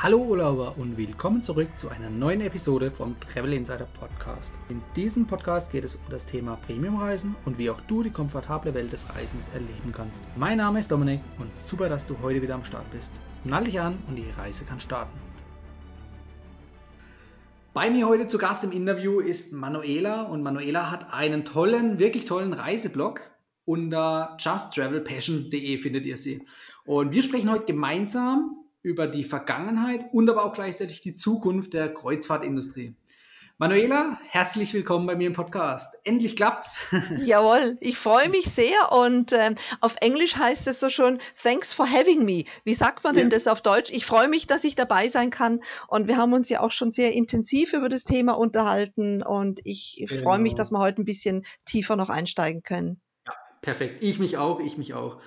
Hallo Urlauber und willkommen zurück zu einer neuen Episode vom Travel Insider Podcast. In diesem Podcast geht es um das Thema Premiumreisen und wie auch du die komfortable Welt des Reisens erleben kannst. Mein Name ist Dominik und super, dass du heute wieder am Start bist. Nall dich an und die Reise kann starten. Bei mir heute zu Gast im Interview ist Manuela und Manuela hat einen tollen, wirklich tollen Reiseblog. Unter justtravelpassion.de findet ihr sie. Und wir sprechen heute gemeinsam über die Vergangenheit und aber auch gleichzeitig die Zukunft der Kreuzfahrtindustrie. Manuela, herzlich willkommen bei mir im Podcast. Endlich klappt's. Jawohl, ich freue mich sehr und ähm, auf Englisch heißt es so schon, thanks for having me. Wie sagt man ja. denn das auf Deutsch? Ich freue mich, dass ich dabei sein kann und wir haben uns ja auch schon sehr intensiv über das Thema unterhalten und ich genau. freue mich, genau. dass wir heute ein bisschen tiefer noch einsteigen können. Ja, perfekt. Ich mich auch, ich mich auch.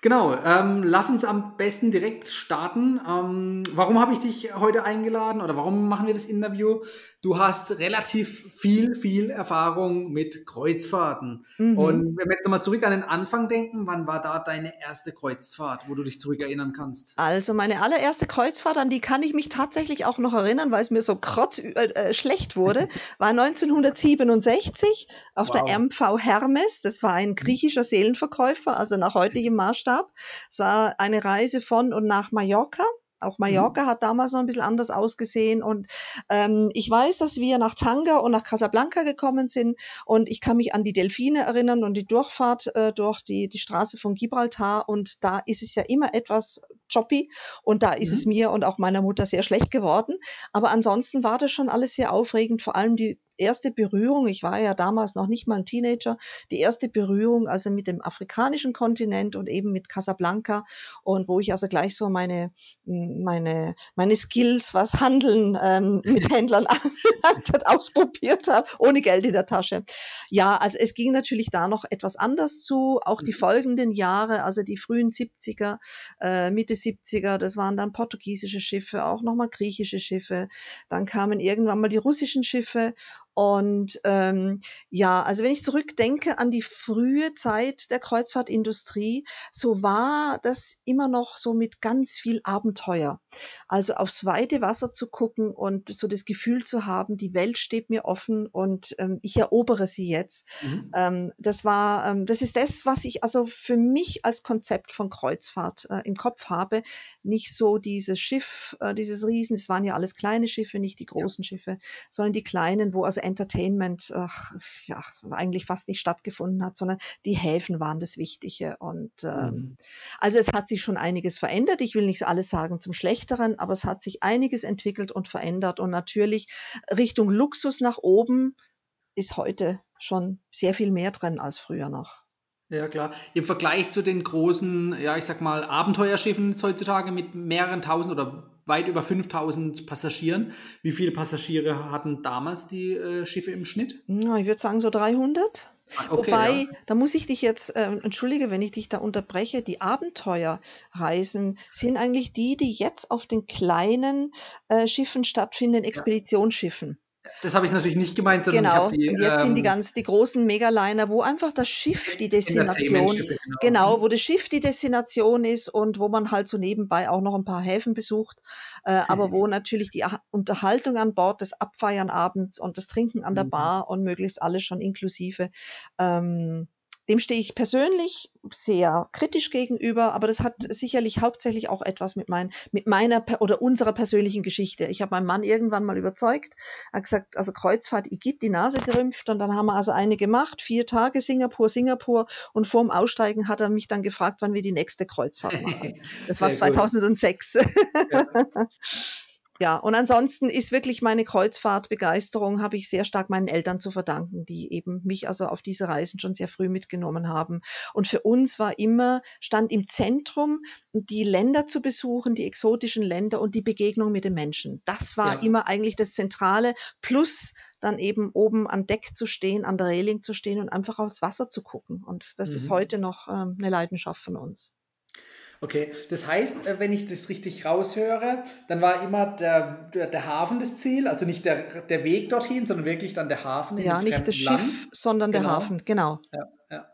Genau, ähm, lass uns am besten direkt starten. Ähm, warum habe ich dich heute eingeladen oder warum machen wir das Interview? Du hast relativ viel, viel Erfahrung mit Kreuzfahrten. Mhm. Und wenn wir jetzt nochmal zurück an den Anfang denken, wann war da deine erste Kreuzfahrt, wo du dich zurückerinnern kannst? Also meine allererste Kreuzfahrt, an die kann ich mich tatsächlich auch noch erinnern, weil es mir so krotz äh, äh schlecht wurde, war 1967 auf wow. der MV Hermes. Das war ein griechischer Seelenverkäufer, also nach heutigem Maßstab Maßstab. Es war eine Reise von und nach Mallorca. Auch mhm. Mallorca mhm. hat damals noch ein bisschen anders ausgesehen. Und ähm, ich weiß, dass wir nach Tanga und nach Casablanca gekommen sind. Und ich kann mich an die Delfine erinnern und die Durchfahrt äh, durch die, die Straße von Gibraltar. Und da ist es ja immer etwas choppy. Und da ist mhm. es mir und auch meiner Mutter sehr schlecht geworden. Aber ansonsten war das schon alles sehr aufregend. Vor allem die erste Berührung, ich war ja damals noch nicht mal ein Teenager, die erste Berührung also mit dem afrikanischen Kontinent und eben mit Casablanca und wo ich also gleich so meine, meine, meine Skills, was Handeln ähm, mit Händlern ausprobiert habe, ohne Geld in der Tasche. Ja, also es ging natürlich da noch etwas anders zu, auch die mhm. folgenden Jahre, also die frühen 70er, äh, Mitte 70er, das waren dann portugiesische Schiffe, auch nochmal griechische Schiffe, dann kamen irgendwann mal die russischen Schiffe und ähm, ja, also wenn ich zurückdenke an die frühe Zeit der Kreuzfahrtindustrie, so war das immer noch so mit ganz viel Abenteuer. Also aufs weite Wasser zu gucken und so das Gefühl zu haben, die Welt steht mir offen und ähm, ich erobere sie jetzt. Mhm. Ähm, das war, ähm, das ist das, was ich also für mich als Konzept von Kreuzfahrt äh, im Kopf habe. Nicht so dieses Schiff, äh, dieses Riesen, es waren ja alles kleine Schiffe, nicht die großen ja. Schiffe, sondern die kleinen, wo also Entertainment ach, ja, eigentlich fast nicht stattgefunden hat, sondern die Häfen waren das Wichtige. Und ähm, mhm. also es hat sich schon einiges verändert. Ich will nicht alles sagen zum Schlechteren, aber es hat sich einiges entwickelt und verändert. Und natürlich Richtung Luxus nach oben ist heute schon sehr viel mehr drin als früher noch. Ja, klar. Im Vergleich zu den großen, ja, ich sag mal, Abenteuerschiffen heutzutage mit mehreren tausend oder weit über 5000 Passagieren. Wie viele Passagiere hatten damals die äh, Schiffe im Schnitt? Na, ich würde sagen so 300. Ah, okay, Wobei, ja. da muss ich dich jetzt, äh, entschuldige, wenn ich dich da unterbreche, die Abenteuerreisen sind eigentlich die, die jetzt auf den kleinen äh, Schiffen stattfinden, Expeditionsschiffen. Das habe ich natürlich nicht gemeint, sondern genau. die. Und jetzt ähm, sind die ähm, ganz die großen Megaliner, wo einfach das Schiff die Destination, genau. genau, wo das Schiff die Destination ist und wo man halt so nebenbei auch noch ein paar Häfen besucht, äh, aber wo natürlich die Unterhaltung an Bord, das Abfeiern abends und das Trinken an der mhm. Bar und möglichst alles schon inklusive ähm, dem stehe ich persönlich sehr kritisch gegenüber, aber das hat sicherlich hauptsächlich auch etwas mit, mein, mit meiner oder unserer persönlichen Geschichte. Ich habe meinen Mann irgendwann mal überzeugt, er hat gesagt, also Kreuzfahrt Igitt, die Nase gerümpft und dann haben wir also eine gemacht, vier Tage Singapur, Singapur und vorm Aussteigen hat er mich dann gefragt, wann wir die nächste Kreuzfahrt machen. Das war 2006. Ja. ja, und ansonsten ist wirklich meine Kreuzfahrtbegeisterung, habe ich sehr stark meinen Eltern zu verdanken, die eben mich also auf diese Reisen schon sehr früh mitgenommen haben. Und für uns war immer, stand im Zentrum, die Länder zu besuchen, die exotischen Länder und die Begegnung mit den Menschen. Das war ja. immer eigentlich das Zentrale, plus dann eben oben an Deck zu stehen, an der Reling zu stehen und einfach aufs Wasser zu gucken. Und das mhm. ist heute noch ähm, eine Leidenschaft von uns. Okay, das heißt, äh, wenn ich das richtig raushöre, dann war immer der, der, der Hafen das Ziel, also nicht der, der Weg dorthin, sondern wirklich dann der Hafen. Ja, nicht das Land. Schiff, sondern genau. der Hafen, genau. Ja, ja.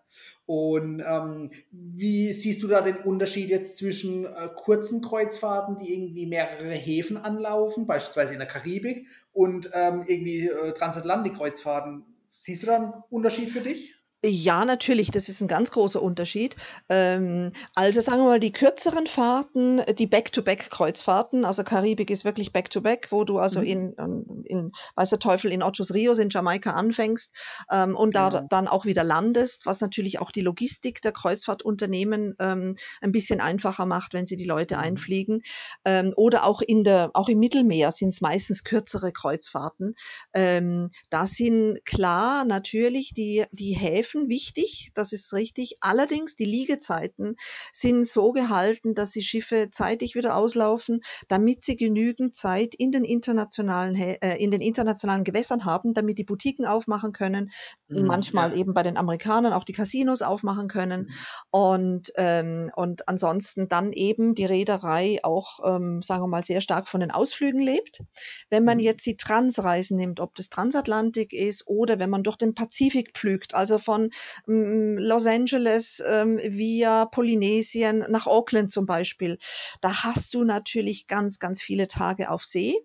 Und ähm, wie siehst du da den Unterschied jetzt zwischen äh, kurzen Kreuzfahrten, die irgendwie mehrere Häfen anlaufen, beispielsweise in der Karibik, und ähm, irgendwie äh, Transatlantik-Kreuzfahrten? Siehst du da einen Unterschied für dich? Ja, natürlich, das ist ein ganz großer Unterschied. Ähm, also sagen wir mal, die kürzeren Fahrten, die Back-to-Back-Kreuzfahrten, also Karibik ist wirklich Back-to-Back, wo du also mhm. in, ähm, in, weiß der Teufel, in Ochos Rios in Jamaika anfängst ähm, und genau. da dann auch wieder landest, was natürlich auch die Logistik der Kreuzfahrtunternehmen ähm, ein bisschen einfacher macht, wenn sie die Leute mhm. einfliegen. Ähm, oder auch in der, auch im Mittelmeer sind es meistens kürzere Kreuzfahrten. Ähm, da sind klar natürlich die, die Häfen Häfen wichtig, das ist richtig. Allerdings die Liegezeiten sind so gehalten, dass die Schiffe zeitig wieder auslaufen, damit sie genügend Zeit in den internationalen, äh, in den internationalen Gewässern haben, damit die Boutiquen aufmachen können, mhm, manchmal ja. eben bei den Amerikanern auch die Casinos aufmachen können mhm. und, ähm, und ansonsten dann eben die Reederei auch, ähm, sagen wir mal, sehr stark von den Ausflügen lebt. Wenn man mhm. jetzt die Transreisen nimmt, ob das Transatlantik ist oder wenn man durch den Pazifik pflügt, also von Mm, Los Angeles ähm, via Polynesien nach Auckland zum Beispiel. Da hast du natürlich ganz, ganz viele Tage auf See.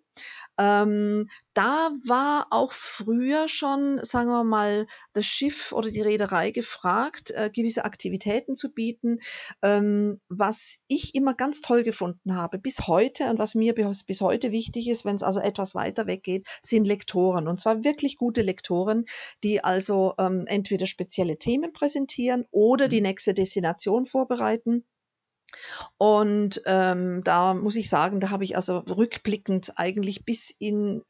Ähm, da war auch früher schon, sagen wir mal, das Schiff oder die Reederei gefragt, äh, gewisse Aktivitäten zu bieten. Ähm, was ich immer ganz toll gefunden habe bis heute und was mir bis, bis heute wichtig ist, wenn es also etwas weiter weggeht, sind Lektoren. Und zwar wirklich gute Lektoren, die also ähm, entweder spezielle Themen präsentieren oder die mhm. nächste Destination vorbereiten. Und ähm, da muss ich sagen, da habe ich also rückblickend eigentlich bis in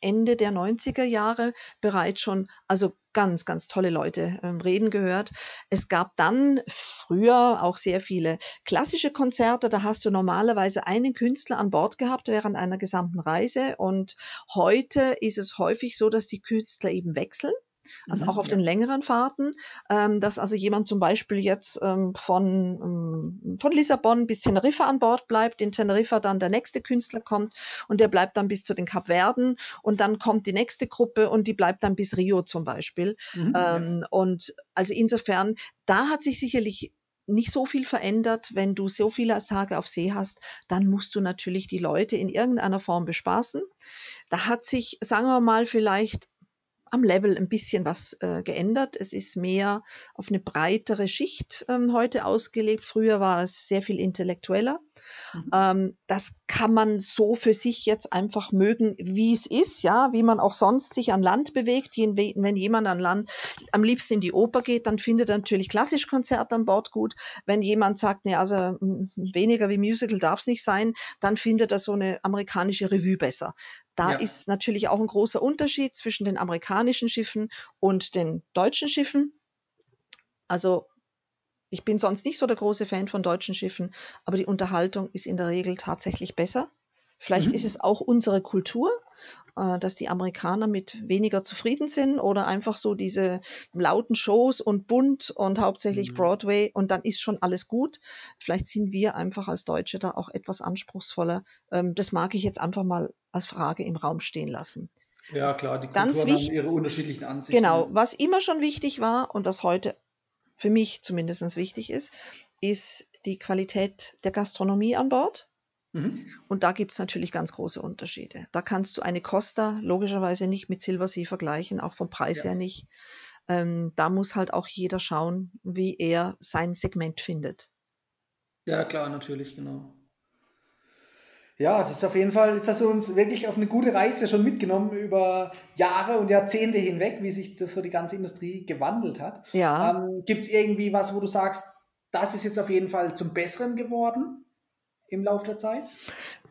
Ende der 90er Jahre bereits schon also ganz, ganz tolle Leute ähm, reden gehört. Es gab dann früher auch sehr viele klassische Konzerte. Da hast du normalerweise einen Künstler an Bord gehabt während einer gesamten Reise. Und heute ist es häufig so, dass die Künstler eben wechseln. Also mhm, auch auf den längeren Fahrten, ähm, dass also jemand zum Beispiel jetzt ähm, von, ähm, von Lissabon bis Teneriffa an Bord bleibt, in Teneriffa dann der nächste Künstler kommt und der bleibt dann bis zu den Kapverden und dann kommt die nächste Gruppe und die bleibt dann bis Rio zum Beispiel. Mhm. Ähm, und also insofern, da hat sich sicherlich nicht so viel verändert. Wenn du so viele Tage auf See hast, dann musst du natürlich die Leute in irgendeiner Form bespaßen. Da hat sich, sagen wir mal, vielleicht am Level ein bisschen was äh, geändert. Es ist mehr auf eine breitere Schicht ähm, heute ausgelegt. Früher war es sehr viel intellektueller. Mhm. Ähm, das kann man so für sich jetzt einfach mögen, wie es ist, ja, wie man auch sonst sich an Land bewegt. Wenn jemand an Land am liebsten in die Oper geht, dann findet er natürlich klassisch Konzert an Bord gut. Wenn jemand sagt, ne, also weniger wie Musical darf es nicht sein, dann findet er so eine amerikanische Revue besser. Da ja. ist natürlich auch ein großer Unterschied zwischen den amerikanischen Schiffen und den deutschen Schiffen. Also ich bin sonst nicht so der große Fan von deutschen Schiffen, aber die Unterhaltung ist in der Regel tatsächlich besser. Vielleicht mhm. ist es auch unsere Kultur, äh, dass die Amerikaner mit weniger zufrieden sind oder einfach so diese lauten Shows und bunt und hauptsächlich mhm. Broadway und dann ist schon alles gut. Vielleicht sind wir einfach als Deutsche da auch etwas anspruchsvoller. Ähm, das mag ich jetzt einfach mal als Frage im Raum stehen lassen. Ja, klar, die Kulturen Ganz wichtig, haben ihre unterschiedlichen Ansichten. Genau, was immer schon wichtig war und was heute für mich zumindest wichtig ist, ist die Qualität der Gastronomie an Bord. Mhm. Und da gibt es natürlich ganz große Unterschiede. Da kannst du eine Costa logischerweise nicht mit Silversea vergleichen, auch vom Preis ja. her nicht. Ähm, da muss halt auch jeder schauen, wie er sein Segment findet. Ja, klar, natürlich, genau. Ja, das ist auf jeden Fall, jetzt hast du uns wirklich auf eine gute Reise schon mitgenommen über Jahre und Jahrzehnte hinweg, wie sich das so die ganze Industrie gewandelt hat. Ja. Ähm, Gibt es irgendwie was, wo du sagst, das ist jetzt auf jeden Fall zum Besseren geworden? Im Laufe der Zeit?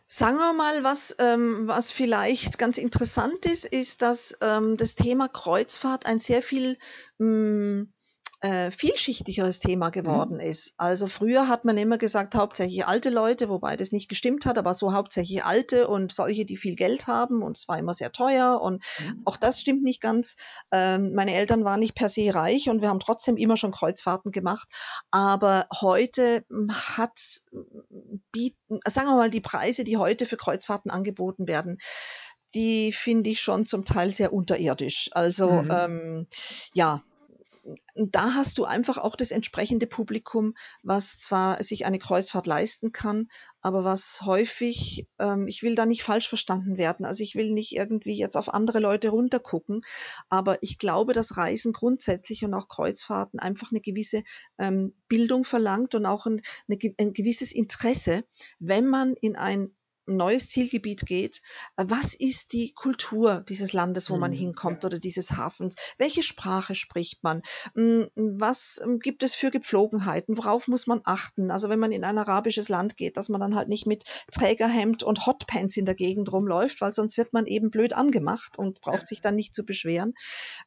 Sagen wir mal, was, ähm, was vielleicht ganz interessant ist, ist, dass ähm, das Thema Kreuzfahrt ein sehr viel mh, mm, äh, vielschichtigeres Thema mhm. geworden mhm. ist. Also früher hat man immer gesagt, hauptsächlich alte Leute, wobei das nicht gestimmt hat, aber so hauptsächlich alte und solche, die viel Geld haben und es war immer sehr teuer und mhm. auch das stimmt nicht ganz. Ähm, meine Eltern waren nicht per se reich und wir haben trotzdem immer schon Kreuzfahrten gemacht, aber heute hm, hat bieten, sagen wir mal, die Preise, die heute für Kreuzfahrten angeboten werden, die finde ich schon zum Teil sehr unterirdisch. Also mhm. ähm, ja, da hast du einfach auch das entsprechende Publikum, was zwar sich eine Kreuzfahrt leisten kann, aber was häufig, ähm, ich will da nicht falsch verstanden werden, also ich will nicht irgendwie jetzt auf andere Leute runtergucken, aber ich glaube, dass Reisen grundsätzlich und auch Kreuzfahrten einfach eine gewisse ähm, Bildung verlangt und auch ein, eine, ein gewisses Interesse, wenn man in ein neues Zielgebiet geht, äh, was ist die Kultur dieses Landes, wo man mhm, hinkommt oder dieses Hafens? Welche Sprache spricht man? Hm, was ähm, gibt es für Gepflogenheiten? Worauf muss man achten? Also wenn man in ein arabisches Land geht, dass man dann halt nicht mit Trägerhemd und Hotpants in der Gegend rumläuft, weil sonst wird man eben blöd angemacht und braucht sich dann nicht zu beschweren.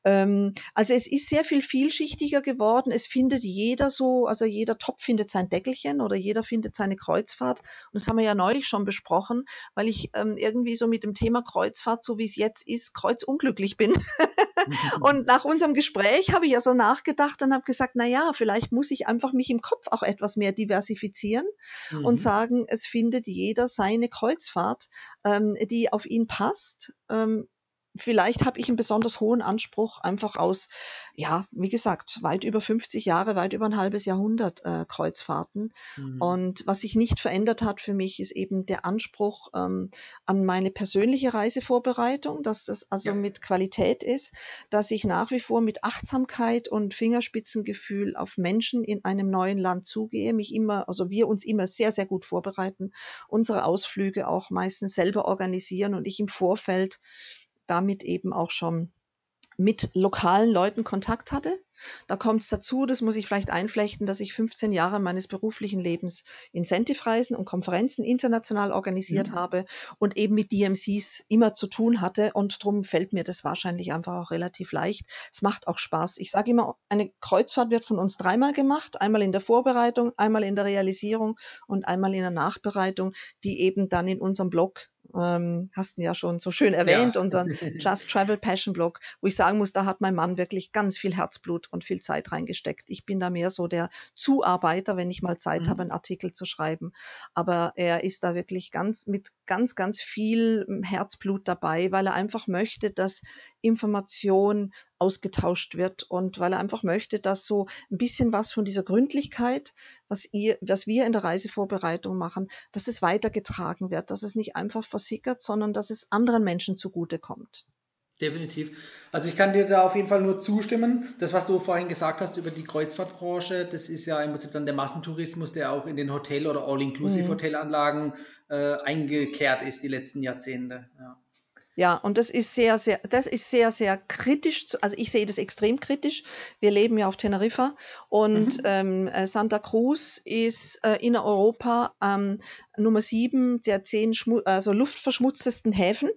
Ähm, also es ist sehr viel vielschichtiger geworden. Es findet jeder so, also jeder Topf findet sein Deckelchen oder jeder findet seine Kreuzfahrt. Und das haben wir ja neulich schon besprochen gesprochen, weil ich ähm, irgendwie so mit dem Thema Kreuzfahrt, so wie es jetzt ist, kreuzunglücklich bin. und nach unserem Gespräch habe ich ja so nachgedacht und habe gesagt, na ja, vielleicht muss ich einfach mich im Kopf auch etwas mehr diversifizieren mhm. und sagen, es findet jeder seine Kreuzfahrt, ähm, die auf ihn passt. Ähm, vielleicht habe ich einen besonders hohen Anspruch, einfach aus, ja, wie gesagt, weit über 50 Jahre, weit über ein halbes Jahrhundert äh, Kreuzfahrten. Mhm. Und was sich nicht verändert hat für mich, ist eben der Anspruch ähm, an meine persönliche Reisevorbereitung, dass das also ja. mit Qualität ist, dass ich nach wie vor mit Achtsamkeit und Fingerspitzengefühl auf Menschen in einem neuen Land zugehe, mich immer, also wir uns immer sehr, sehr gut vorbereiten, unsere Ausflüge auch meistens selber organisieren und ich im Vorfeld damit eben auch schon mit lokalen Leuten Kontakt hatte. Da kommt es dazu, das muss ich vielleicht einflechten, dass ich 15 Jahre meines beruflichen Lebens Incentive-Reisen und Konferenzen international organisiert mhm. habe und eben mit DMCs immer zu tun hatte. Und darum fällt mir das wahrscheinlich einfach auch relativ leicht. Es macht auch Spaß. Ich sage immer, eine Kreuzfahrt wird von uns dreimal gemacht. Einmal in der Vorbereitung, einmal in der Realisierung und einmal in der Nachbereitung, die eben dann in unserem Blog ähm, hast du ja schon so schön erwähnt, ja. unseren Just Travel Passion Blog, wo ich sagen muss, da hat mein Mann wirklich ganz viel Herzblut und viel Zeit reingesteckt. Ich bin da mehr so der Zuarbeiter, wenn ich mal Zeit mhm. habe, einen Artikel zu schreiben. Aber er ist da wirklich ganz mit ganz, ganz viel hm, Herzblut dabei, weil er einfach möchte, dass Information ausgetauscht wird und weil er einfach möchte, dass so ein bisschen was von dieser Gründlichkeit, was, ihr, was wir in der Reisevorbereitung machen, dass es weitergetragen wird, dass es nicht einfach versickert, sondern dass es anderen Menschen zugutekommt. Definitiv. Also ich kann dir da auf jeden Fall nur zustimmen. Das, was du vorhin gesagt hast über die Kreuzfahrtbranche, das ist ja im Prinzip dann der Massentourismus, der auch in den Hotel- oder All-Inclusive-Hotelanlagen mhm. äh, eingekehrt ist die letzten Jahrzehnte. Ja. Ja, und das ist sehr, sehr, das ist sehr, sehr kritisch. Also ich sehe das extrem kritisch. Wir leben ja auf Teneriffa und mhm. ähm, äh, Santa Cruz ist äh, in Europa ähm, Nummer sieben der zehn Schmu also luftverschmutztesten Häfen.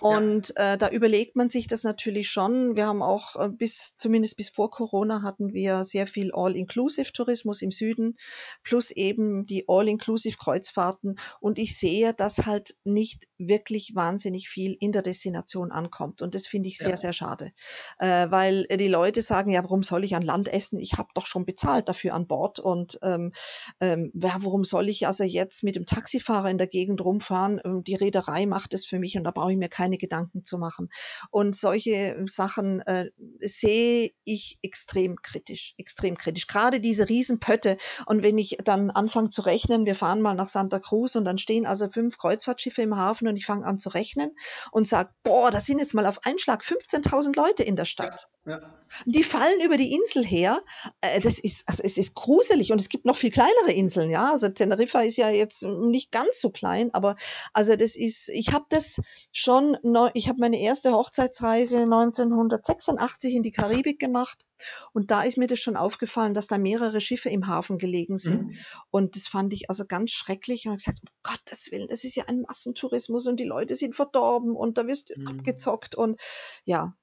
Und ja. äh, da überlegt man sich das natürlich schon. Wir haben auch äh, bis, zumindest bis vor Corona hatten wir sehr viel All-Inclusive-Tourismus im Süden, plus eben die All-Inclusive-Kreuzfahrten. Und ich sehe, dass halt nicht wirklich wahnsinnig viel in der Destination ankommt. Und das finde ich sehr, ja. sehr schade. Äh, weil die Leute sagen, ja, warum soll ich an Land essen? Ich habe doch schon bezahlt dafür an Bord. Und ähm, ähm, ja, warum soll ich also jetzt mit dem Taxifahrer in der Gegend rumfahren? Ähm, die Reederei macht es für mich und da brauche ich mir keine Gedanken zu machen. Und solche Sachen äh, sehe ich extrem kritisch, extrem kritisch. Gerade diese Riesenpötte. Und wenn ich dann anfange zu rechnen, wir fahren mal nach Santa Cruz und dann stehen also fünf Kreuzfahrtschiffe im Hafen und ich fange an zu rechnen und sage, boah, da sind jetzt mal auf einen Schlag 15.000 Leute in der Stadt. Ja, ja. Die fallen über die Insel her. Äh, das ist, also es ist gruselig und es gibt noch viel kleinere Inseln, ja. Also Teneriffa ist ja jetzt nicht ganz so klein, aber also das ist, ich habe das schon, ich habe meine erste Hochzeitsreise 1986 in die Karibik gemacht und da ist mir das schon aufgefallen, dass da mehrere Schiffe im Hafen gelegen sind. Mhm. Und das fand ich also ganz schrecklich. Und ich gesagt, um Gottes Willen, das ist ja ein Massentourismus und die Leute sind verdorben und da wirst du mhm. abgezockt. Und ja,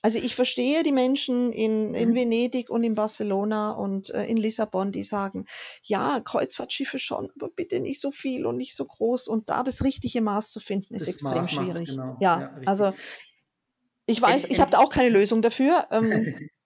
also ich verstehe die Menschen in, in mhm. Venedig und in Barcelona und äh, in Lissabon, die sagen, ja, Kreuzfahrtschiffe schon, aber bitte nicht so viel und nicht so groß. Und da das richtige Maß zu finden, ist das extrem schwierig. Genau. Ja, ja also ich weiß, ich habe da auch keine Lösung dafür. Ähm,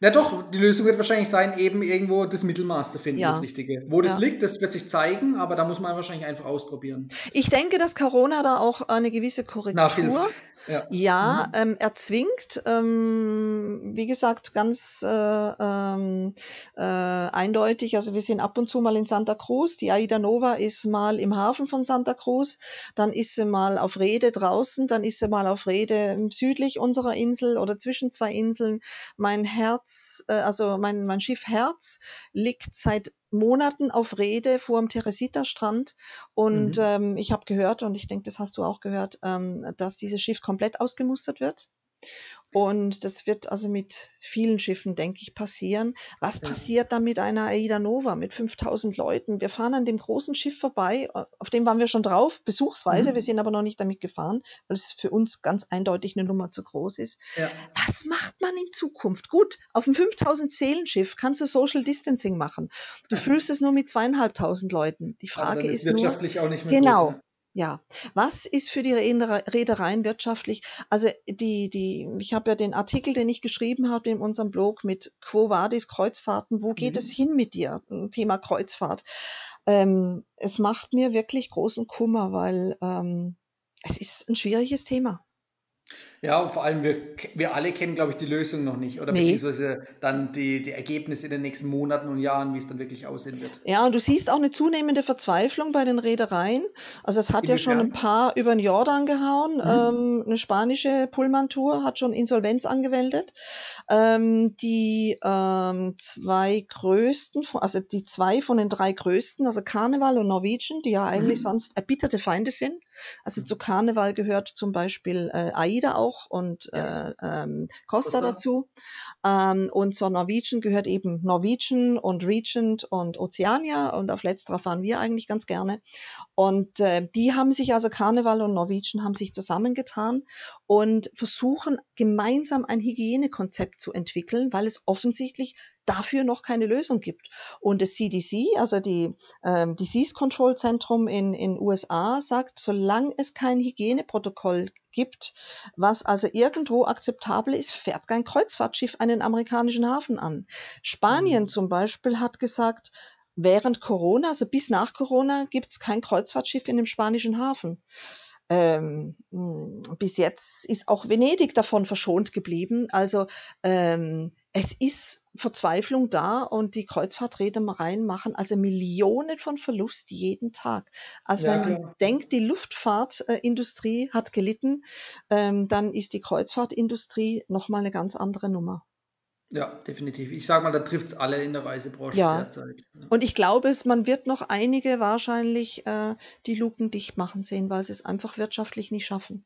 Na doch, die Lösung wird wahrscheinlich sein, eben irgendwo das Mittelmaß zu finden, ja. das Richtige. Wo das ja. liegt, das wird sich zeigen, aber da muss man wahrscheinlich einfach ausprobieren. Ich denke, dass Corona da auch eine gewisse Korrektur ja, ja mhm. ähm, erzwingt. Ähm, wie gesagt, ganz äh, ähm, äh, eindeutig. Also wir sind ab und zu mal in Santa Cruz. Die Aida Nova ist mal im Hafen von Santa Cruz, dann ist sie mal auf Rede draußen, dann ist sie mal auf Rede südlich unserer Insel oder zwischen zwei Inseln. Mein Herz, äh, also mein, mein Schiff Herz liegt seit Monaten auf Rede vor dem Teresita-Strand und mhm. ähm, ich habe gehört, und ich denke, das hast du auch gehört, ähm, dass dieses Schiff komplett ausgemustert wird. Und das wird also mit vielen Schiffen, denke ich, passieren. Was ja. passiert dann mit einer Aida Nova mit 5000 Leuten? Wir fahren an dem großen Schiff vorbei, auf dem waren wir schon drauf, besuchsweise. Mhm. Wir sind aber noch nicht damit gefahren, weil es für uns ganz eindeutig eine Nummer zu groß ist. Ja. Was macht man in Zukunft? Gut, auf dem 5000 Seelenschiff kannst du Social Distancing machen. Du fühlst es nur mit zweieinhalbtausend Leuten. Die Frage ist, ist wirtschaftlich nur, auch nicht mehr genau. Gut. Ja, was ist für die Reedereien wirtschaftlich? Also die, die, ich habe ja den Artikel, den ich geschrieben habe in unserem Blog mit Quo Vadis Kreuzfahrten, wo geht mhm. es hin mit dir? Thema Kreuzfahrt. Ähm, es macht mir wirklich großen Kummer, weil ähm, es ist ein schwieriges Thema. Ja, und vor allem, wir, wir alle kennen, glaube ich, die Lösung noch nicht oder nee. beziehungsweise dann die, die Ergebnisse in den nächsten Monaten und Jahren, wie es dann wirklich aussehen wird. Ja, und du siehst auch eine zunehmende Verzweiflung bei den Reedereien. Also es hat Inwiefern? ja schon ein paar über den Jordan gehauen. Mhm. Ähm, eine spanische Pullman-Tour hat schon Insolvenz angewendet. Ähm, die ähm, zwei größten, also die zwei von den drei größten, also Carnival und Norwegian, die ja eigentlich mhm. sonst erbitterte Feinde sind, also mhm. zu Karneval gehört zum Beispiel äh, AIDA auch und ja. äh, ähm, Costa, Costa, dazu. Ähm, und zur Norwegian gehört eben Norwegian und Regent und Oceania und auf letzterer fahren wir eigentlich ganz gerne. Und äh, die haben sich, also Karneval und Norwegian haben sich zusammengetan und versuchen gemeinsam ein Hygienekonzept zu entwickeln, weil es offensichtlich dafür noch keine Lösung gibt. Und das CDC, also die ähm, Disease Control Zentrum in in USA, sagt, solange es kein Hygieneprotokoll gibt, was also irgendwo akzeptabel ist, fährt kein Kreuzfahrtschiff einen amerikanischen Hafen an. Spanien mhm. zum Beispiel hat gesagt, während Corona, also bis nach Corona, gibt es kein Kreuzfahrtschiff in dem spanischen Hafen. Ähm, hm, bis jetzt ist auch Venedig davon verschont geblieben. Also ähm, es ist Verzweiflung da und die Kreuzfahrtreedereien machen also Millionen von Verlust jeden Tag. Also ja, wenn man klar. denkt, die Luftfahrtindustrie hat gelitten, ähm, dann ist die Kreuzfahrtindustrie nochmal eine ganz andere Nummer. Ja, definitiv. Ich sage mal, da trifft es alle in der Reisebranche ja. derzeit. Ja. Und ich glaube, es, man wird noch einige wahrscheinlich äh, die Luken dicht machen sehen, weil sie es einfach wirtschaftlich nicht schaffen.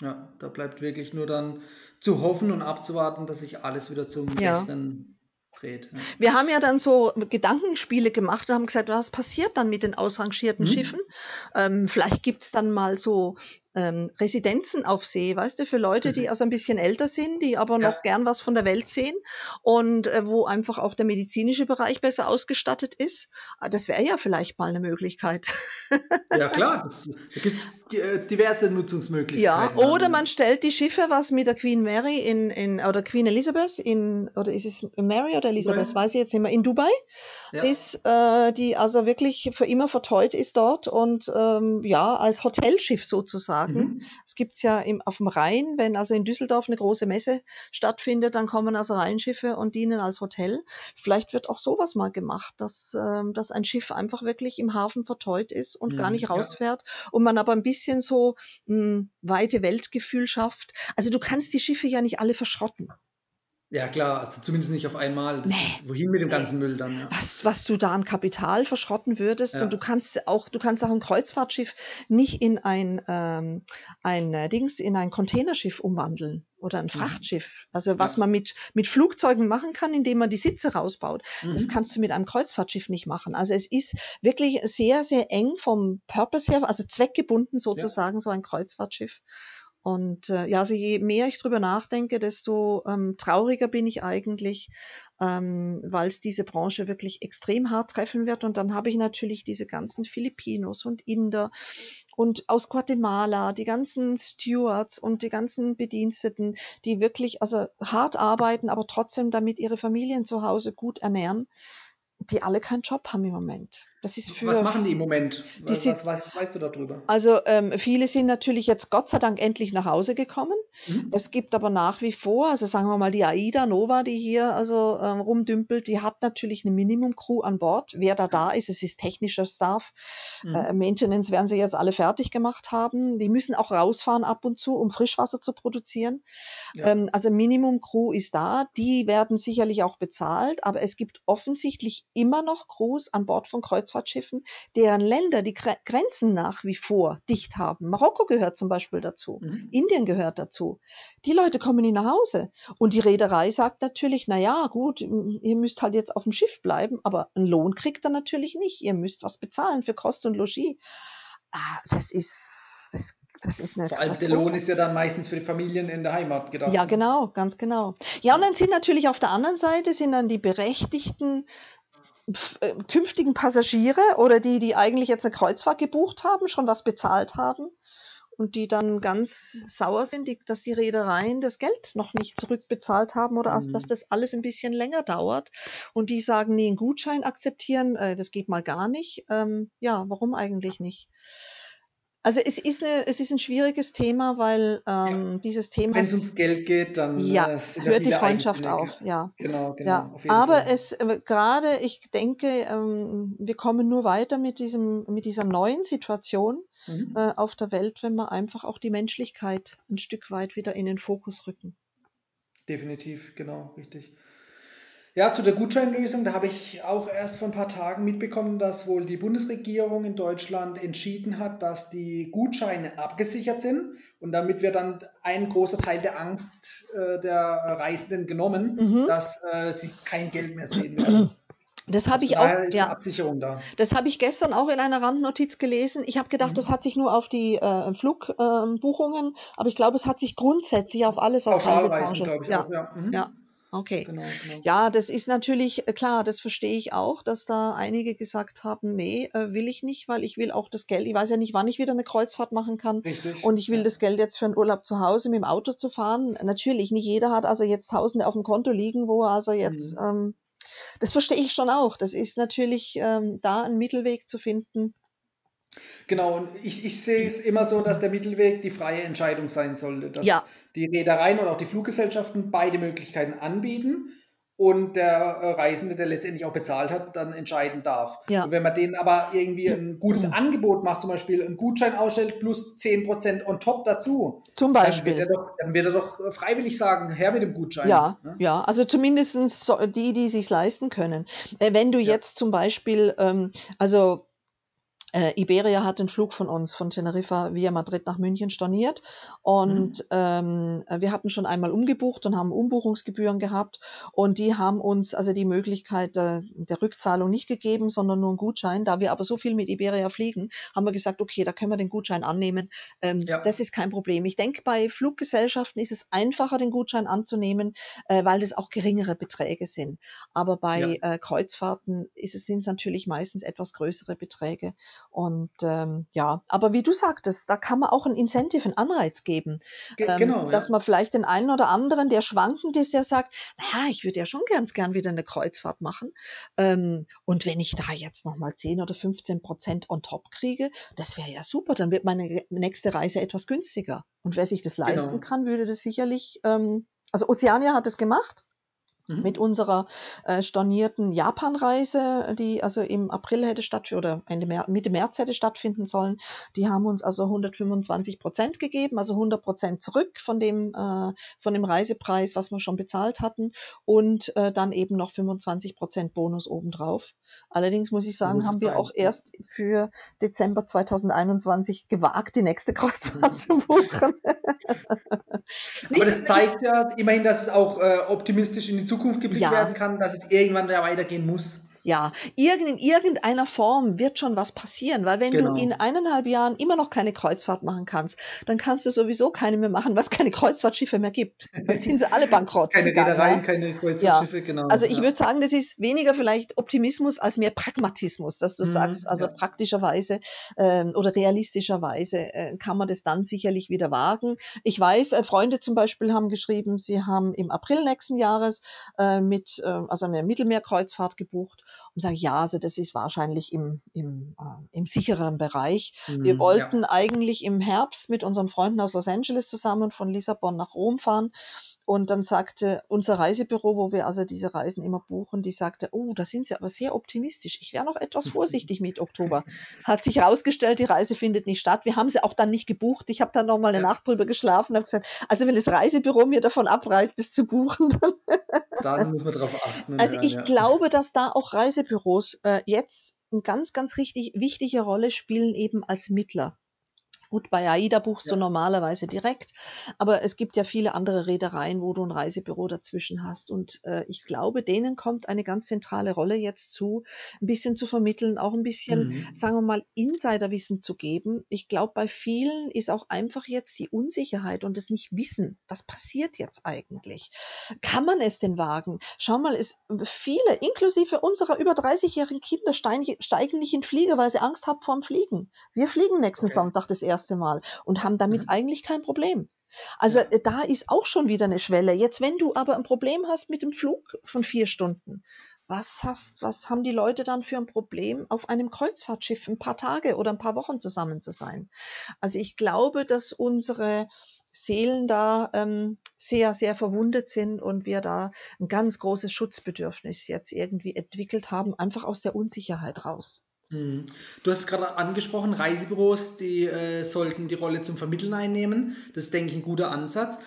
Ja, da bleibt wirklich nur dann zu hoffen und abzuwarten, dass sich alles wieder zum ja. Besten dreht. Ja. Wir haben ja dann so Gedankenspiele gemacht und haben gesagt, was passiert dann mit den ausrangierten mhm. Schiffen? Ähm, vielleicht gibt es dann mal so ähm, Residenzen auf See, weißt du, für Leute, die mhm. also ein bisschen älter sind, die aber ja. noch gern was von der Welt sehen und äh, wo einfach auch der medizinische Bereich besser ausgestattet ist. Ah, das wäre ja vielleicht mal eine Möglichkeit. ja, klar, das, da gibt es äh, diverse Nutzungsmöglichkeiten. Ja, oder man stellt die Schiffe, was mit der Queen Mary in, in oder Queen Elizabeth in, oder ist es Mary oder Elizabeth, weiß ich jetzt nicht mehr, in Dubai ja. ist, äh, die also wirklich für immer verteut ist dort und ähm, ja, als Hotelschiff sozusagen sagen. Mhm. Es gibt es ja im, auf dem Rhein, wenn also in Düsseldorf eine große Messe stattfindet, dann kommen also Rheinschiffe und dienen als Hotel. Vielleicht wird auch sowas mal gemacht, dass, äh, dass ein Schiff einfach wirklich im Hafen verteut ist und mhm, gar nicht rausfährt ja. und man aber ein bisschen so ein hm, weite Weltgefühl schafft. Also du kannst die Schiffe ja nicht alle verschrotten. Ja, klar, also zumindest nicht auf einmal. Das nee, ist, wohin mit dem ganzen Müll dann? Ja. Was, was du da an Kapital verschrotten würdest ja. und du kannst auch, du kannst auch ein Kreuzfahrtschiff nicht in ein, ähm, ein äh, Dings, in ein Containerschiff umwandeln oder ein mhm. Frachtschiff. Also was ja. man mit, mit Flugzeugen machen kann, indem man die Sitze rausbaut, mhm. das kannst du mit einem Kreuzfahrtschiff nicht machen. Also es ist wirklich sehr, sehr eng vom Purpose her, also zweckgebunden sozusagen, so ein Kreuzfahrtschiff. Und äh, ja, also je mehr ich drüber nachdenke, desto ähm, trauriger bin ich eigentlich, ähm, weil es diese Branche wirklich extrem hart treffen wird. Und dann habe ich natürlich diese ganzen Filipinos und Inder und aus Guatemala, die ganzen Stewards und die ganzen Bediensteten, die wirklich also hart arbeiten, aber trotzdem damit ihre Familien zu Hause gut ernähren die alle keinen Job haben im Moment. Das ist für, was machen die im Moment? Was, was, was weißt du darüber? Also ähm, viele sind natürlich jetzt Gott sei Dank endlich nach Hause gekommen. Mhm. Es gibt aber nach wie vor, also sagen wir mal die AIDA Nova, die hier also ähm, rumdümpelt, die hat natürlich eine Minimum-Crew an Bord. Wer da da ist, es ist technischer Staff. Mhm. Äh, Maintenance werden sie jetzt alle fertig gemacht haben. Die müssen auch rausfahren ab und zu, um Frischwasser zu produzieren. Ja. Ähm, also Minimum-Crew ist da. Die werden sicherlich auch bezahlt, aber es gibt offensichtlich immer noch Crews an Bord von Kreuzfahrtschiffen, deren Länder die Grenzen nach wie vor dicht haben. Marokko gehört zum Beispiel dazu, mhm. Indien gehört dazu. Die Leute kommen nie nach Hause. Und die Reederei sagt natürlich, na ja, gut, ihr müsst halt jetzt auf dem Schiff bleiben, aber einen Lohn kriegt er natürlich nicht. Ihr müsst was bezahlen für Kost und Logis. Ah, das ist, das das ist eine Vor allem der Lohn ist ja dann meistens für die Familien in der Heimat gedacht. Ja, genau, ganz genau. Ja, und dann sind natürlich auf der anderen Seite sind dann die berechtigten künftigen Passagiere oder die, die eigentlich jetzt eine Kreuzfahrt gebucht haben, schon was bezahlt haben und die dann ganz sauer sind, die, dass die Reedereien das Geld noch nicht zurückbezahlt haben oder mhm. dass das alles ein bisschen länger dauert und die sagen, nee, einen Gutschein akzeptieren, äh, das geht mal gar nicht. Ähm, ja, warum eigentlich nicht? Also es ist, eine, es ist ein schwieriges Thema, weil ähm, ja. dieses Thema. Wenn es ums Geld geht, dann ja, äh, hört die Freundschaft auf. Ja. Genau, genau. Ja. Aber Fall. es äh, gerade, ich denke, ähm, wir kommen nur weiter mit diesem, mit dieser neuen Situation mhm. äh, auf der Welt, wenn wir einfach auch die Menschlichkeit ein Stück weit wieder in den Fokus rücken. Definitiv, genau, richtig. Ja, zu der Gutscheinlösung, da habe ich auch erst vor ein paar Tagen mitbekommen, dass wohl die Bundesregierung in Deutschland entschieden hat, dass die Gutscheine abgesichert sind und damit wird dann ein großer Teil der Angst äh, der Reisenden genommen, mhm. dass äh, sie kein Geld mehr sehen werden. Das habe ich auch. Ja, Absicherung da. Das habe ich gestern auch in einer Randnotiz gelesen. Ich habe gedacht, mhm. das hat sich nur auf die äh, Flugbuchungen, aber ich glaube, es hat sich grundsätzlich auf alles, was Reisebranche. glaube ich. Ja. Auch, ja. Mhm. ja. Okay. Genau, genau. Ja, das ist natürlich äh, klar, das verstehe ich auch, dass da einige gesagt haben, nee, äh, will ich nicht, weil ich will auch das Geld, ich weiß ja nicht, wann ich wieder eine Kreuzfahrt machen kann. Richtig. Und ich will ja. das Geld jetzt für einen Urlaub zu Hause mit dem Auto zu fahren. Natürlich, nicht jeder hat also jetzt Tausende auf dem Konto liegen, wo er also jetzt, mhm. ähm, das verstehe ich schon auch. Das ist natürlich ähm, da ein Mittelweg zu finden. Genau, und ich, ich sehe es immer so, dass der Mittelweg die freie Entscheidung sein sollte. Dass ja die Reedereien oder auch die Fluggesellschaften beide Möglichkeiten anbieten und der äh, Reisende, der letztendlich auch bezahlt hat, dann entscheiden darf. Ja. Und wenn man denen aber irgendwie ein gutes mhm. Angebot macht, zum Beispiel einen Gutschein ausstellt plus 10% on top dazu, zum Beispiel. Dann wird, er doch, dann wird er doch freiwillig sagen, her mit dem Gutschein. Ja, ne? ja also zumindest die, die sich leisten können. Äh, wenn du ja. jetzt zum Beispiel, ähm, also äh, Iberia hat den Flug von uns von Teneriffa via Madrid nach München storniert und mhm. ähm, wir hatten schon einmal umgebucht und haben Umbuchungsgebühren gehabt und die haben uns also die Möglichkeit äh, der Rückzahlung nicht gegeben, sondern nur einen Gutschein. Da wir aber so viel mit Iberia fliegen, haben wir gesagt, okay, da können wir den Gutschein annehmen. Ähm, ja. Das ist kein Problem. Ich denke, bei Fluggesellschaften ist es einfacher, den Gutschein anzunehmen, äh, weil das auch geringere Beträge sind. Aber bei ja. äh, Kreuzfahrten ist es, sind es natürlich meistens etwas größere Beträge. Und ähm, ja, aber wie du sagtest, da kann man auch ein Incentive, einen Anreiz geben. Ge ähm, genau, dass ja. man vielleicht den einen oder anderen, der schwankend ist, der sagt, naja, ich würde ja schon ganz gern wieder eine Kreuzfahrt machen. Ähm, und wenn ich da jetzt nochmal 10 oder 15 Prozent on top kriege, das wäre ja super, dann wird meine nächste Reise etwas günstiger. Und wer sich das leisten genau. kann, würde das sicherlich, ähm, also Oceania hat es gemacht Mhm. Mit unserer äh, stornierten Japanreise, die also im April hätte stattfinden oder Ende März, Mitte März hätte stattfinden sollen, die haben uns also 125 Prozent gegeben, also 100 Prozent zurück von dem, äh, von dem Reisepreis, was wir schon bezahlt hatten und äh, dann eben noch 25 Prozent Bonus obendrauf. Allerdings muss ich sagen, haben wir auch erst für Dezember 2021 gewagt, die nächste Kreuzfahrt zu buchen. Aber das zeigt ja immerhin, dass es auch äh, optimistisch in die Zukunft geblickt ja. werden kann, dass es irgendwann da weitergehen muss. Ja, irgend, in irgendeiner Form wird schon was passieren, weil wenn genau. du in eineinhalb Jahren immer noch keine Kreuzfahrt machen kannst, dann kannst du sowieso keine mehr machen, was keine Kreuzfahrtschiffe mehr gibt. Dann sind sie alle bankrott. keine Reedereien, keine Kreuzfahrtschiffe, ja. genau. Also ich ja. würde sagen, das ist weniger vielleicht Optimismus als mehr Pragmatismus, dass du mhm, sagst, also ja. praktischerweise äh, oder realistischerweise äh, kann man das dann sicherlich wieder wagen. Ich weiß, äh, Freunde zum Beispiel haben geschrieben, sie haben im April nächsten Jahres äh, mit, äh, also eine Mittelmeerkreuzfahrt gebucht und sagen, ja, also das ist wahrscheinlich im, im, äh, im sicheren Bereich. Mhm, Wir wollten ja. eigentlich im Herbst mit unseren Freunden aus Los Angeles zusammen von Lissabon nach Rom fahren. Und dann sagte unser Reisebüro, wo wir also diese Reisen immer buchen, die sagte, oh, da sind Sie aber sehr optimistisch. Ich wäre noch etwas vorsichtig mit Oktober. Hat sich herausgestellt, die Reise findet nicht statt. Wir haben sie auch dann nicht gebucht. Ich habe dann noch mal eine ja. Nacht drüber geschlafen und habe gesagt, also wenn das Reisebüro mir davon abreibt, das zu buchen, dann, dann muss man darauf achten. Also ich ja. glaube, dass da auch Reisebüros äh, jetzt eine ganz, ganz richtig wichtige Rolle spielen, eben als Mittler. Gut, bei AIDA buchst ja. du normalerweise direkt, aber es gibt ja viele andere Reedereien, wo du ein Reisebüro dazwischen hast. Und äh, ich glaube, denen kommt eine ganz zentrale Rolle jetzt zu, ein bisschen zu vermitteln, auch ein bisschen, mhm. sagen wir mal, Insiderwissen zu geben. Ich glaube, bei vielen ist auch einfach jetzt die Unsicherheit und das Nicht-Wissen. Was passiert jetzt eigentlich? Kann man es denn wagen? Schau mal, es, viele, inklusive unserer über 30-jährigen Kinder, steigen nicht in Flieger, weil sie Angst haben vor dem Fliegen. Wir fliegen nächsten okay. Sonntag das erste erste Mal und haben damit mhm. eigentlich kein Problem. Also ja. Äh, da ist auch schon wieder eine Schwelle. Jetzt, wenn du aber ein Problem hast mit dem Flug von vier Stunden, was, hast, was haben die Leute dann für ein Problem, auf einem Kreuzfahrtschiff ein paar Tage oder ein paar Wochen zusammen zu sein? Also ich glaube, dass unsere Seelen da ähm, sehr, sehr verwundet sind und wir da ein ganz großes Schutzbedürfnis jetzt irgendwie entwickelt haben, einfach aus der Unsicherheit raus. Hm. Du hast gerade angesprochen, Reisebüros, die äh, sollten die Rolle zum Vermitteln einnehmen. Das ist, denke ich, ein guter Ansatz.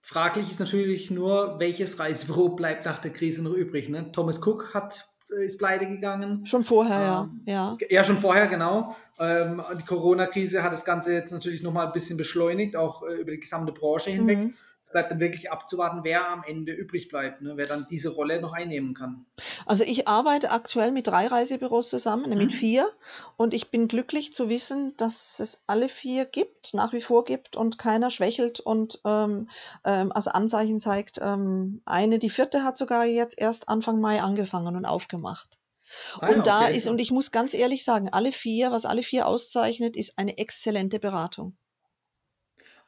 Fraglich ist natürlich nur, welches Reisebüro bleibt nach der Krise noch übrig. Ne? Thomas Cook hat, äh, ist pleite gegangen. Schon vorher, ähm, ja. ja. Ja, schon vorher, genau. Ähm, die Corona-Krise hat das Ganze jetzt natürlich nochmal ein bisschen beschleunigt, auch äh, über die gesamte Branche hinweg. Mhm bleibt dann wirklich abzuwarten, wer am Ende übrig bleibt, ne? wer dann diese Rolle noch einnehmen kann. Also ich arbeite aktuell mit drei Reisebüros zusammen, mhm. mit vier. Und ich bin glücklich zu wissen, dass es alle vier gibt, nach wie vor gibt und keiner schwächelt und ähm, ähm, als Anzeichen zeigt. Ähm, eine, die vierte hat sogar jetzt erst Anfang Mai angefangen und aufgemacht. Ah, und da okay. ist, und ich muss ganz ehrlich sagen, alle vier, was alle vier auszeichnet, ist eine exzellente Beratung.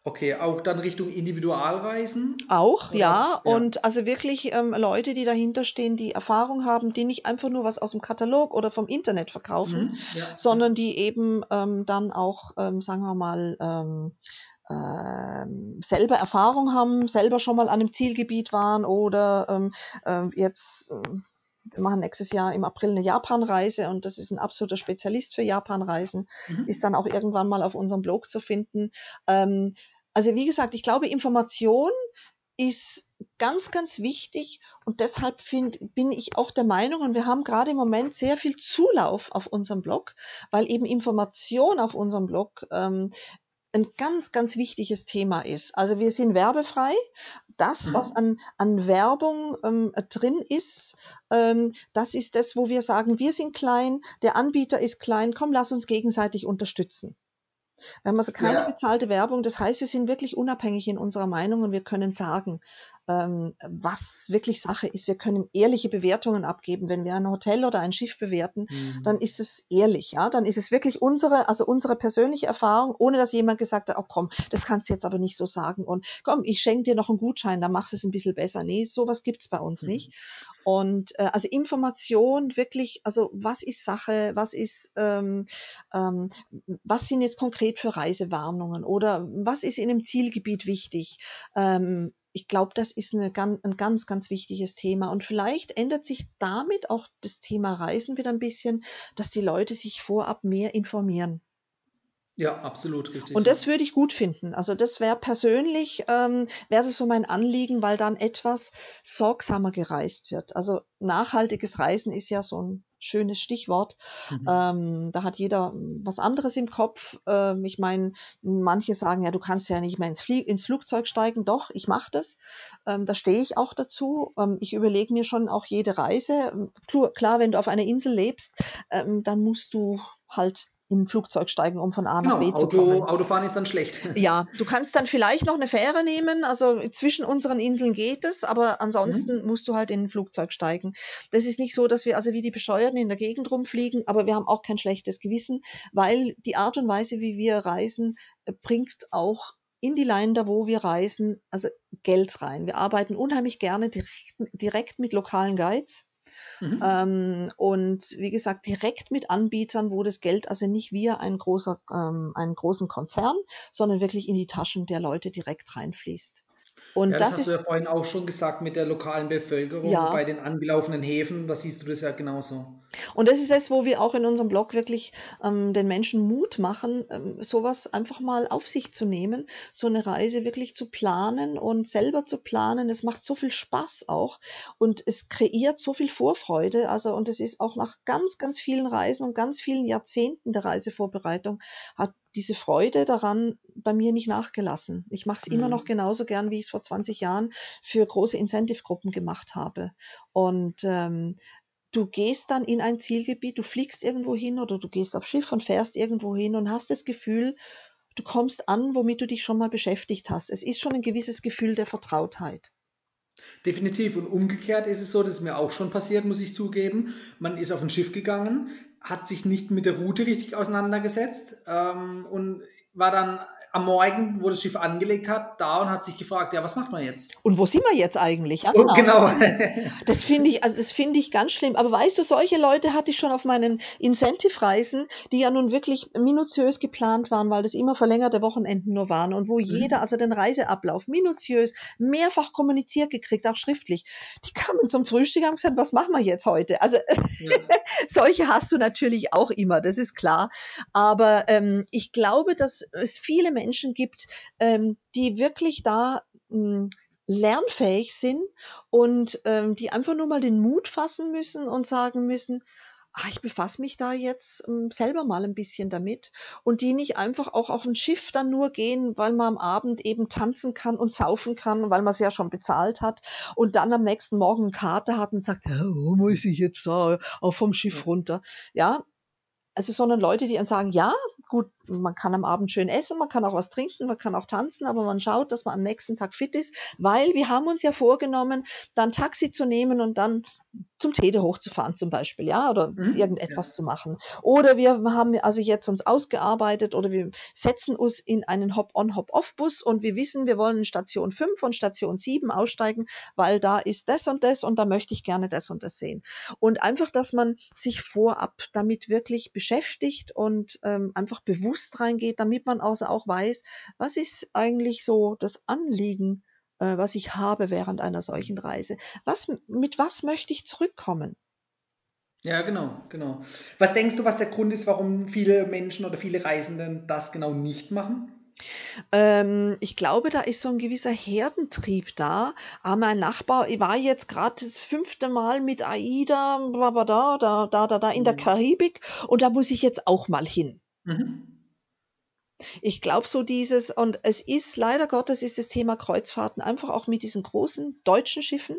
Okay, auch dann Richtung Individualreisen? Auch, Oder? ja. Und also wirklich ähm, Leute, die dahinter stehen, die Erfahrung haben, die nicht einfach nur was aus dem Katalog oder vom Internet verkaufen, mhm, ja. sondern die eben ähm, dann auch, ähm, sagen wir mal, ähm, ähm, selber Erfahrung haben, selber schon mal an einem Zielgebiet waren oder ähm, äh, jetzt ähm, wir machen nächstes Jahr im April eine Japanreise und das ist ein absoluter Spezialist für Japanreisen, mhm. ist dann auch irgendwann mal auf unserem Blog zu finden. Ähm, also wie gesagt, ich glaube, Information ist ganz, ganz wichtig und deshalb find, bin ich auch der Meinung, und wir haben gerade im Moment sehr viel Zulauf auf unserem Blog, weil eben Information auf unserem Blog ähm, ein ganz, ganz wichtiges Thema ist. Also wir sind werbefrei. Das, mhm. was an, an Werbung ähm, drin ist, ähm, das ist das, wo wir sagen, wir sind klein, der Anbieter ist klein, komm, lass uns gegenseitig unterstützen. Wir haben also keine ja. bezahlte Werbung. Das heißt, wir sind wirklich unabhängig in unserer Meinung und wir können sagen, was wirklich Sache ist. Wir können ehrliche Bewertungen abgeben. Wenn wir ein Hotel oder ein Schiff bewerten, mhm. dann ist es ehrlich. Ja? Dann ist es wirklich unsere, also unsere persönliche Erfahrung, ohne dass jemand gesagt hat, oh komm, das kannst du jetzt aber nicht so sagen. Und komm, ich schenke dir noch einen Gutschein, dann machst du es ein bisschen besser. Nee, sowas gibt es bei uns mhm. nicht. Und äh, also Information wirklich, also was ist Sache, was ist, ähm, ähm, was sind jetzt konkret für Reisewarnungen oder was ist in einem Zielgebiet wichtig? Ähm, ich glaube, das ist eine, ein ganz, ganz wichtiges Thema. Und vielleicht ändert sich damit auch das Thema Reisen wieder ein bisschen, dass die Leute sich vorab mehr informieren. Ja, absolut richtig. Und das würde ich gut finden. Also das wäre persönlich, ähm, wäre das so mein Anliegen, weil dann etwas sorgsamer gereist wird. Also nachhaltiges Reisen ist ja so ein schönes Stichwort. Mhm. Ähm, da hat jeder was anderes im Kopf. Ähm, ich meine, manche sagen ja, du kannst ja nicht mehr ins, Flie ins Flugzeug steigen. Doch, ich mache das. Ähm, da stehe ich auch dazu. Ähm, ich überlege mir schon auch jede Reise. Klar, wenn du auf einer Insel lebst, ähm, dann musst du halt in ein Flugzeug steigen, um von A nach genau, B zu kommen. Autofahren ist dann schlecht. Ja, du kannst dann vielleicht noch eine Fähre nehmen, also zwischen unseren Inseln geht es, aber ansonsten mhm. musst du halt in ein Flugzeug steigen. Das ist nicht so, dass wir also wie die Bescheuerten in der Gegend rumfliegen, aber wir haben auch kein schlechtes Gewissen, weil die Art und Weise, wie wir reisen, äh, bringt auch in die Länder, wo wir reisen, also Geld rein. Wir arbeiten unheimlich gerne direkt, direkt mit lokalen Guides Mhm. Ähm, und wie gesagt, direkt mit Anbietern, wo das Geld also nicht via ein großer, ähm, einen großen Konzern, sondern wirklich in die Taschen der Leute direkt reinfließt. Und ja, das, das hast ist, du ja vorhin auch schon gesagt mit der lokalen Bevölkerung ja. bei den angelaufenen Häfen, da siehst du das ja genauso. Und das ist es, wo wir auch in unserem Blog wirklich ähm, den Menschen Mut machen, ähm, sowas einfach mal auf sich zu nehmen, so eine Reise wirklich zu planen und selber zu planen. Es macht so viel Spaß auch und es kreiert so viel Vorfreude. Also, und es ist auch nach ganz, ganz vielen Reisen und ganz vielen Jahrzehnten der Reisevorbereitung hat diese Freude daran bei mir nicht nachgelassen. Ich mache es mhm. immer noch genauso gern, wie ich es vor 20 Jahren für große Incentive-Gruppen gemacht habe. Und ähm, du gehst dann in ein Zielgebiet, du fliegst irgendwo hin oder du gehst auf Schiff und fährst irgendwo hin und hast das Gefühl, du kommst an, womit du dich schon mal beschäftigt hast. Es ist schon ein gewisses Gefühl der Vertrautheit. Definitiv. Und umgekehrt ist es so, das ist mir auch schon passiert, muss ich zugeben. Man ist auf ein Schiff gegangen, hat sich nicht mit der Route richtig auseinandergesetzt ähm, und war dann am Morgen, wo das Schiff angelegt hat, da und hat sich gefragt, ja, was macht man jetzt? Und wo sind wir jetzt eigentlich? Genau. Oh, genau. das finde ich, also das finde ich ganz schlimm. Aber weißt du, solche Leute hatte ich schon auf meinen Incentive-Reisen, die ja nun wirklich minutiös geplant waren, weil das immer verlängerte Wochenenden nur waren und wo mhm. jeder, also den Reiseablauf minutiös, mehrfach kommuniziert gekriegt, auch schriftlich. Die kamen zum Frühstück und haben gesagt, was machen wir jetzt heute? Also ja. solche hast du natürlich auch immer, das ist klar. Aber ähm, ich glaube, dass es viele Menschen gibt, ähm, die wirklich da hm, lernfähig sind und ähm, die einfach nur mal den Mut fassen müssen und sagen müssen, ah, ich befasse mich da jetzt ähm, selber mal ein bisschen damit und die nicht einfach auch auf ein Schiff dann nur gehen, weil man am Abend eben tanzen kann und saufen kann, weil man es ja schon bezahlt hat und dann am nächsten Morgen eine Karte hat und sagt, wo muss ich jetzt da auch vom Schiff runter? Ja, also sondern Leute, die dann sagen, ja, gut, man kann am Abend schön essen, man kann auch was trinken, man kann auch tanzen, aber man schaut, dass man am nächsten Tag fit ist, weil wir haben uns ja vorgenommen, dann Taxi zu nehmen und dann zum Tede hochzufahren zum Beispiel, ja, oder mhm, irgendetwas ja. zu machen. Oder wir haben also jetzt uns ausgearbeitet oder wir setzen uns in einen Hop-on-Hop-off-Bus und wir wissen, wir wollen in Station 5 und Station 7 aussteigen, weil da ist das und das und da möchte ich gerne das und das sehen. Und einfach, dass man sich vorab damit wirklich beschäftigt und ähm, einfach bewusst reingeht, damit man also auch weiß, was ist eigentlich so das Anliegen äh, was ich habe während einer solchen Reise. Was, mit was möchte ich zurückkommen? Ja, genau, genau. Was denkst du, was der Grund ist, warum viele Menschen oder viele Reisenden das genau nicht machen? Ähm, ich glaube, da ist so ein gewisser Herdentrieb da. Aber ah, mein Nachbar war jetzt gerade das fünfte Mal mit AIDA, da, da, da, da, da in der mhm. Karibik und da muss ich jetzt auch mal hin. Mhm. Ich glaube so dieses, und es ist leider Gottes ist das Thema Kreuzfahrten einfach auch mit diesen großen deutschen Schiffen.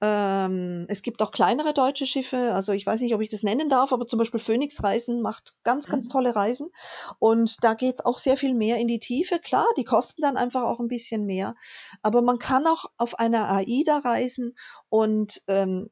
Ähm, es gibt auch kleinere deutsche Schiffe, also ich weiß nicht, ob ich das nennen darf, aber zum Beispiel Phoenix Reisen macht ganz, ganz mhm. tolle Reisen. Und da geht es auch sehr viel mehr in die Tiefe. Klar, die kosten dann einfach auch ein bisschen mehr. Aber man kann auch auf einer AIDA reisen und ähm,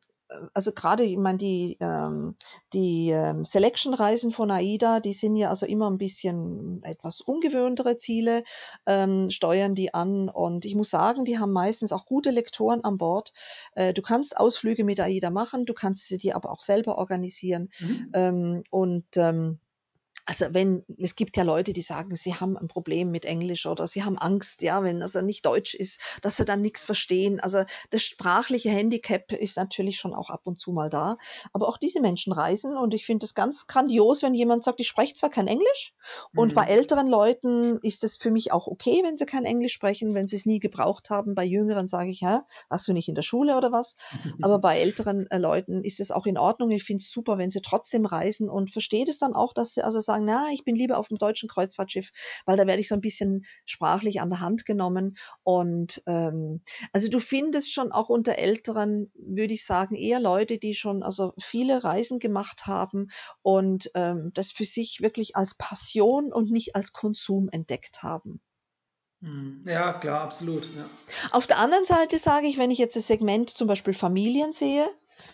also gerade, ich meine, die, ähm, die ähm, Selection-Reisen von AIDA, die sind ja also immer ein bisschen etwas ungewöhntere Ziele, ähm, steuern die an. Und ich muss sagen, die haben meistens auch gute Lektoren an Bord. Äh, du kannst Ausflüge mit AIDA machen, du kannst sie dir aber auch selber organisieren. Mhm. Ähm, und ähm, also wenn, es gibt ja Leute, die sagen, sie haben ein Problem mit Englisch oder sie haben Angst, ja, wenn das nicht Deutsch ist, dass sie dann nichts verstehen. Also das sprachliche Handicap ist natürlich schon auch ab und zu mal da. Aber auch diese Menschen reisen und ich finde es ganz grandios, wenn jemand sagt, ich spreche zwar kein Englisch und bei Mhm. älteren Leuten ist es für mich auch okay, wenn sie kein Englisch sprechen, wenn sie es nie gebraucht haben. Bei Jüngeren sage ich, ja, warst du nicht in der Schule oder was? Aber bei älteren äh, Leuten ist es auch in Ordnung. Ich finde es super, wenn sie trotzdem reisen und versteht es dann auch, dass sie also sagen, na, ich bin lieber auf dem deutschen Kreuzfahrtschiff, weil da werde ich so ein bisschen sprachlich an der Hand genommen. Und ähm, also du findest schon auch unter Älteren, würde ich sagen, eher Leute, die schon also viele Reisen gemacht haben und ähm, das für sich wirklich als Passion und nicht als Konsum entdeckt haben. Mhm. Ja, klar, absolut. Ja. Auf der anderen Seite sage ich, wenn ich jetzt das Segment zum Beispiel Familien sehe,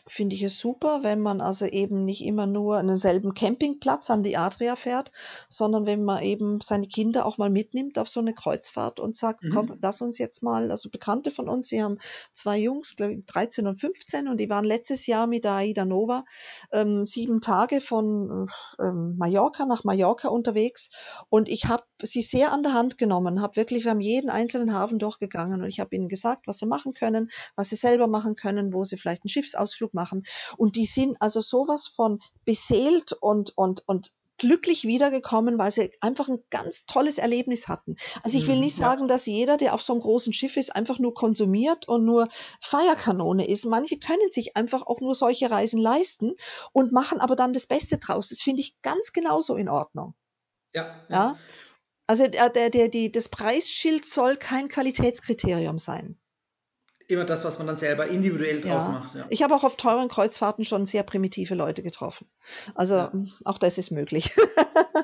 finde ich es super, wenn man also eben nicht immer nur an denselben Campingplatz an die Adria fährt, sondern wenn man eben seine Kinder auch mal mitnimmt auf so eine Kreuzfahrt und sagt, komm, Mhm. lass uns jetzt mal, also Bekannte von uns, sie haben zwei Jungs, glaube ich, 13 und 15 und die waren letztes Jahr mit der Aida Nova ähm, sieben Tage von äh, ähm, Mallorca nach Mallorca unterwegs und ich habe sie sehr an der Hand genommen, habe wirklich, wir haben jeden einzelnen Hafen durchgegangen und ich habe ihnen gesagt, was sie machen können, was sie selber machen können, wo sie vielleicht einen Schiffsausflug machen. Und die sind also sowas von beseelt und, und, und glücklich wiedergekommen, weil sie einfach ein ganz tolles Erlebnis hatten. Also ich will Mhm. nicht Ja. sagen, dass jeder, der auf so einem großen Schiff ist, einfach nur konsumiert und nur Feierkanone ist. Manche können sich einfach auch nur solche Reisen leisten und machen aber dann das Beste draus. Das finde ich ganz genauso in Ordnung. Ja, ja. Ja? Also der, der, der, die, das Preisschild soll kein Qualitätskriterium sein. Immer das, was man dann selber individuell draus Ja. macht. Ja. Ich habe auch auf teuren Kreuzfahrten schon sehr primitive Leute getroffen. Also Ja. m, auch das ist möglich.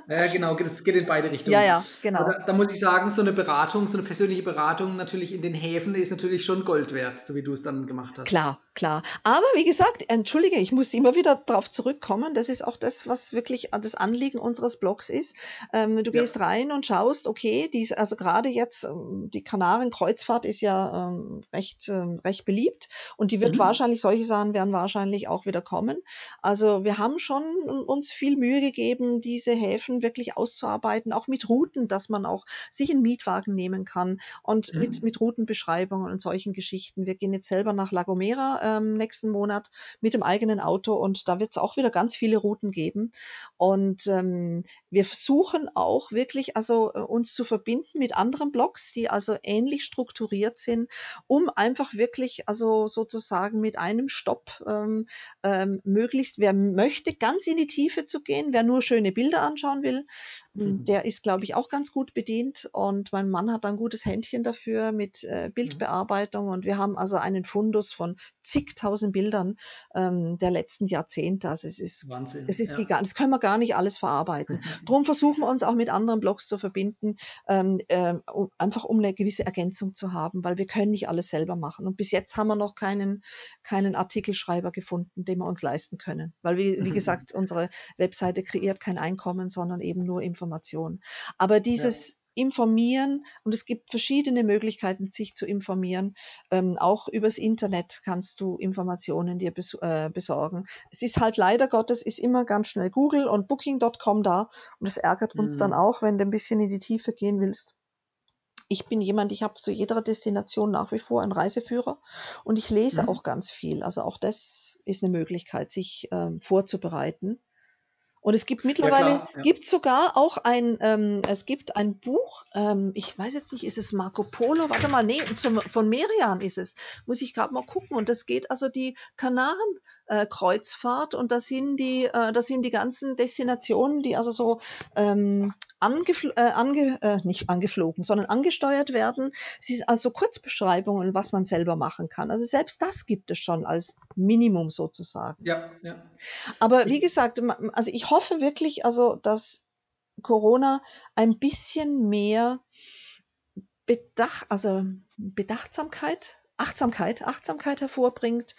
ja, genau, es geht in beide Richtungen. ja, ja, genau. Aber Da, da muss ich sagen, so eine Beratung, so eine persönliche Beratung natürlich in den Häfen ist natürlich schon Gold wert, so wie du es dann gemacht hast. Klar, klar. Aber wie gesagt, entschuldige, ich muss immer wieder darauf zurückkommen. Das ist auch das, was wirklich das Anliegen unseres Blogs ist. Ähm, du gehst rein und schaust, okay, die, also gerade jetzt, ähm, die Kanaren-Kreuzfahrt ist ja ähm, recht, ähm, recht beliebt und die wird Mhm. wahrscheinlich, solche Sachen werden wahrscheinlich auch wieder kommen. Also wir haben schon uns viel Mühe gegeben, diese Häfen wirklich auszuarbeiten, auch mit Routen, dass man auch sich einen Mietwagen nehmen kann und Mhm. mit, mit Routenbeschreibungen und solchen Geschichten. Wir gehen jetzt selber nach La Gomera ähm, nächsten Monat mit dem eigenen Auto und da wird es auch wieder ganz viele Routen geben. Und ähm, wir versuchen auch wirklich also äh, uns zu verbinden mit anderen Blogs, die also ähnlich strukturiert sind, um einfach wirklich also sozusagen mit einem Stopp ähm, ähm, möglichst, wer möchte, ganz in die Tiefe zu gehen, wer nur schöne Bilder anschauen will, Mhm. der ist, glaube ich, auch ganz gut bedient. Und mein Mann hat ein gutes Händchen dafür mit äh, Mhm. Bildbearbeitung. Und wir haben also einen Fundus von zigtausend Bildern ähm, der letzten Jahrzehnte. Also es ist, Wahnsinn. es ist ja. gigantisch. Das können wir gar nicht alles verarbeiten. Darum versuchen wir uns auch mit anderen Blogs zu verbinden, ähm, ähm, um, einfach um eine gewisse Ergänzung zu haben, weil wir können nicht alles selber machen. Und bis jetzt haben wir noch keinen, keinen Artikelschreiber gefunden, den wir uns leisten können. Weil, wie, wie gesagt, unsere Webseite kreiert kein Einkommen, sondern eben nur Informationen. Aber dieses Informieren, und es gibt verschiedene Möglichkeiten, sich zu informieren. Ähm, auch übers Internet kannst du Informationen dir bes äh, besorgen. Es ist halt leider Gottes, ist immer ganz schnell Google und Booking.com da. Und das ärgert uns dann Mhm. auch, wenn du ein bisschen in die Tiefe gehen willst. Ich bin jemand, ich habe zu jeder Destination nach wie vor einen Reiseführer und ich lese Mhm. auch ganz viel. Also auch das ist eine Möglichkeit, sich ähm, vorzubereiten. Und es gibt mittlerweile, klar, ja. gibt sogar auch ein, ähm, es gibt ein Buch, ähm, ich weiß jetzt nicht, ist es Marco Polo? Warte mal, nee, zum, von Merian ist es. Muss ich gerade mal gucken. Und das geht also die Kanaren-Kreuzfahrt und das sind die, äh, das sind die ganzen Destinationen, die also so ähm, angefl äh, ange äh, nicht angeflogen, sondern angesteuert werden. Es ist also Kurzbeschreibungen, was man selber machen kann. Also selbst das gibt es schon als Minimum sozusagen. Ja, ja. Aber wie gesagt, also ich hoffe wirklich, also dass Corona ein bisschen mehr Bedach, also Bedachtsamkeit, Achtsamkeit, Achtsamkeit hervorbringt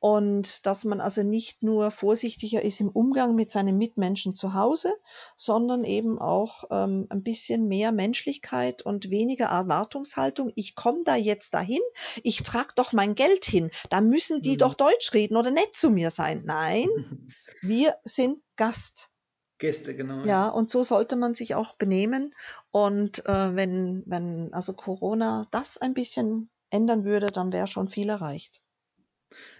und dass man also nicht nur vorsichtiger ist im Umgang mit seinen Mitmenschen zu Hause, sondern eben auch ähm, ein bisschen mehr Menschlichkeit und weniger Erwartungshaltung. Ich komme da jetzt dahin, ich trage doch mein Geld hin, da müssen die Mhm. doch Deutsch reden oder nett zu mir sein. Nein, wir sind Gast. Gäste, genau. Ja, und so sollte man sich auch benehmen. Und äh, wenn, wenn also Corona das ein bisschen ändern würde, dann wäre schon viel erreicht.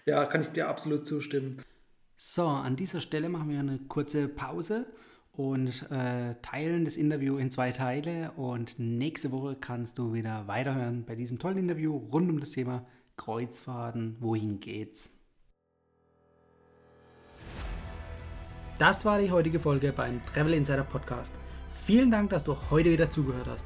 Ja, kann ich dir absolut zustimmen. So, an dieser Stelle machen wir eine kurze Pause und äh, teilen das Interview in zwei Teile. Und nächste Woche kannst du wieder weiterhören bei diesem tollen Interview rund um das Thema Kreuzfahrten. Wohin geht's? Das war die heutige Folge beim Travel Insider Podcast. Vielen Dank, dass du heute wieder zugehört hast.